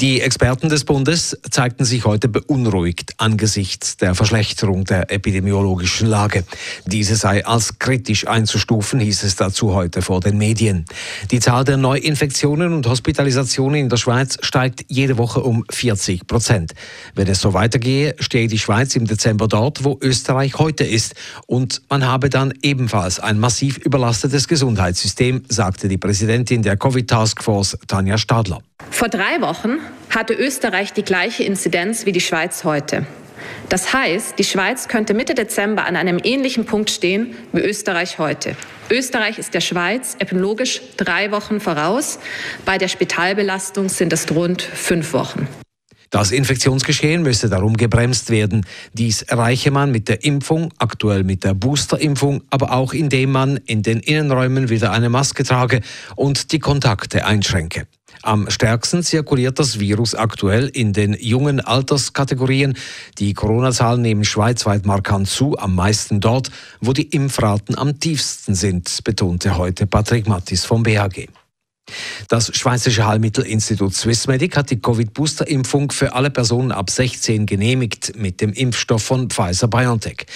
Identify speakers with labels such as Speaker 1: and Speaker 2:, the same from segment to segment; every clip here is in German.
Speaker 1: Die Experten des Bundes zeigten sich heute beunruhigt angesichts der Verschlechterung der epidemiologischen Lage. Diese sei als kritisch einzustufen, hieß es dazu heute vor den Medien. Die Zahl der Neuinfektionen und Hospitalisationen in der Schweiz steigt jede Woche um 40 Prozent. Wenn es so weitergehe, stehe die Schweiz im Dezember dort, wo Österreich heute ist. Und man habe dann ebenfalls ein massiv überlastetes Gesundheitssystem, sagte die Präsidentin der Covid-Taskforce, Tanja Stadler.
Speaker 2: Vor drei Wochen hatte Österreich die gleiche Inzidenz wie die Schweiz heute. Das heißt, die Schweiz könnte Mitte Dezember an einem ähnlichen Punkt stehen wie Österreich heute. Österreich ist der Schweiz epidemiologisch drei Wochen voraus. Bei der Spitalbelastung sind es rund fünf Wochen.
Speaker 1: Das Infektionsgeschehen müsse darum gebremst werden. Dies erreiche man mit der Impfung, aktuell mit der Boosterimpfung, aber auch indem man in den Innenräumen wieder eine Maske trage und die Kontakte einschränke. Am stärksten zirkuliert das Virus aktuell in den jungen Alterskategorien. Die Corona-Zahlen nehmen schweizweit markant zu, am meisten dort, wo die Impfraten am tiefsten sind, betonte heute Patrick Mattis vom BHG. Das Schweizerische Heilmittelinstitut Swissmedic hat die Covid-Booster-Impfung für alle Personen ab 16 genehmigt mit dem Impfstoff von Pfizer-BioNTech.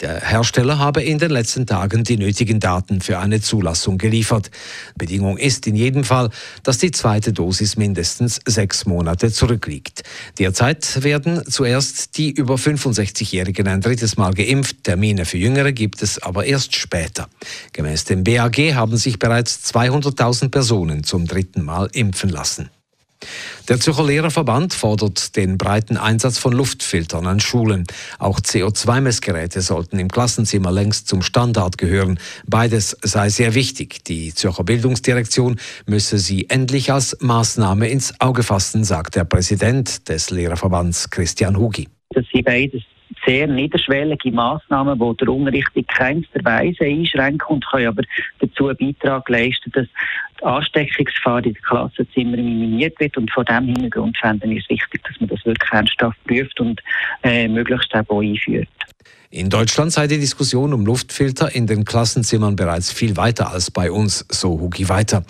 Speaker 1: Der Hersteller habe in den letzten Tagen die nötigen Daten für eine Zulassung geliefert. Bedingung ist in jedem Fall, dass die zweite Dosis mindestens sechs Monate zurückliegt. Derzeit werden zuerst die über 65-Jährigen ein drittes Mal geimpft. Termine für Jüngere gibt es aber erst später. Gemäß dem BAG haben sich bereits 200.000 Personen Personen zum dritten Mal impfen lassen. Der Zürcher Lehrerverband fordert den breiten Einsatz von Luftfiltern an Schulen. Auch CO2-Messgeräte sollten im Klassenzimmer längst zum Standard gehören. Beides sei sehr wichtig. Die Zürcher Bildungsdirektion müsse sie endlich als Maßnahme ins Auge fassen, sagt der Präsident des Lehrerverbands Christian Hugi.
Speaker 3: Das sind beides sehr niederschwellige Massnahmen, die der Unterricht in keinster Weise einschränken und können aber dazu einen Beitrag leisten, dass die Ansteckungsgefahr in den Klassenzimmern minimiert wird. Und von diesem Hintergrund fände ich es wichtig, dass man das wirklich ernsthaft prüft und äh, möglichst auch einführt.
Speaker 1: In Deutschland sei die Diskussion um Luftfilter in den Klassenzimmern bereits viel weiter als bei uns, so Hugi weiter.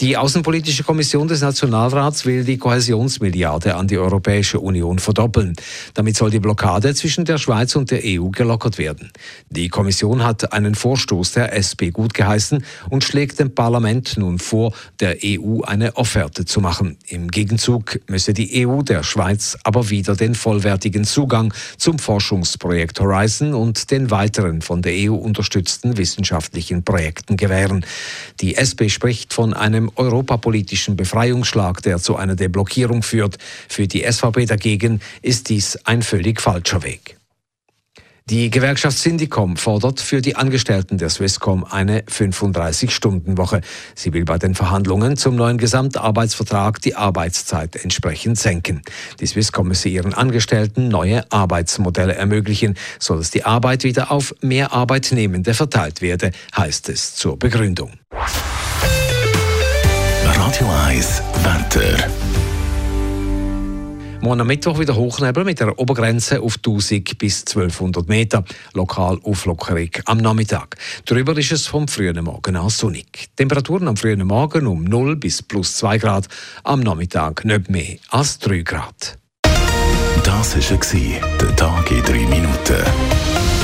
Speaker 1: Die Außenpolitische Kommission des Nationalrats will die Kohäsionsmilliarde an die Europäische Union verdoppeln. Damit soll die Blockade zwischen der Schweiz und der EU gelockert werden. Die Kommission hat einen Vorstoß der SP gutgeheißen und schlägt dem Parlament nun vor, der EU eine Offerte zu machen. Im Gegenzug müsse die EU der Schweiz aber wieder den vollwertigen Zugang zum Forschungsprojekt Horizon und den weiteren von der EU unterstützten wissenschaftlichen Projekten gewähren. Die SP spricht von einem europapolitischen Befreiungsschlag, der zu einer Deblockierung führt. Für die SVP dagegen ist dies ein völlig falscher Weg. Die Gewerkschaft Syndicom fordert für die Angestellten der Swisscom eine 35-Stunden-Woche. Sie will bei den Verhandlungen zum neuen Gesamtarbeitsvertrag die Arbeitszeit entsprechend senken. Die Swisscom müsse ihren Angestellten neue Arbeitsmodelle ermöglichen, so dass die Arbeit wieder auf mehr Arbeitnehmende verteilt werde, heißt es zur Begründung.
Speaker 4: Radio 1 Wetter.
Speaker 1: Morgen am Mittwoch wieder Hochnebel mit einer Obergrenze auf 1000 bis 1200 Meter. Lokal Auflockerung am Nachmittag. Darüber ist es vom frühen Morgen an sonnig. Temperaturen am frühen Morgen um 0 bis plus 2 Grad. Am Nachmittag nicht mehr als 3 Grad.
Speaker 4: Das war der Tag in 3 Minuten.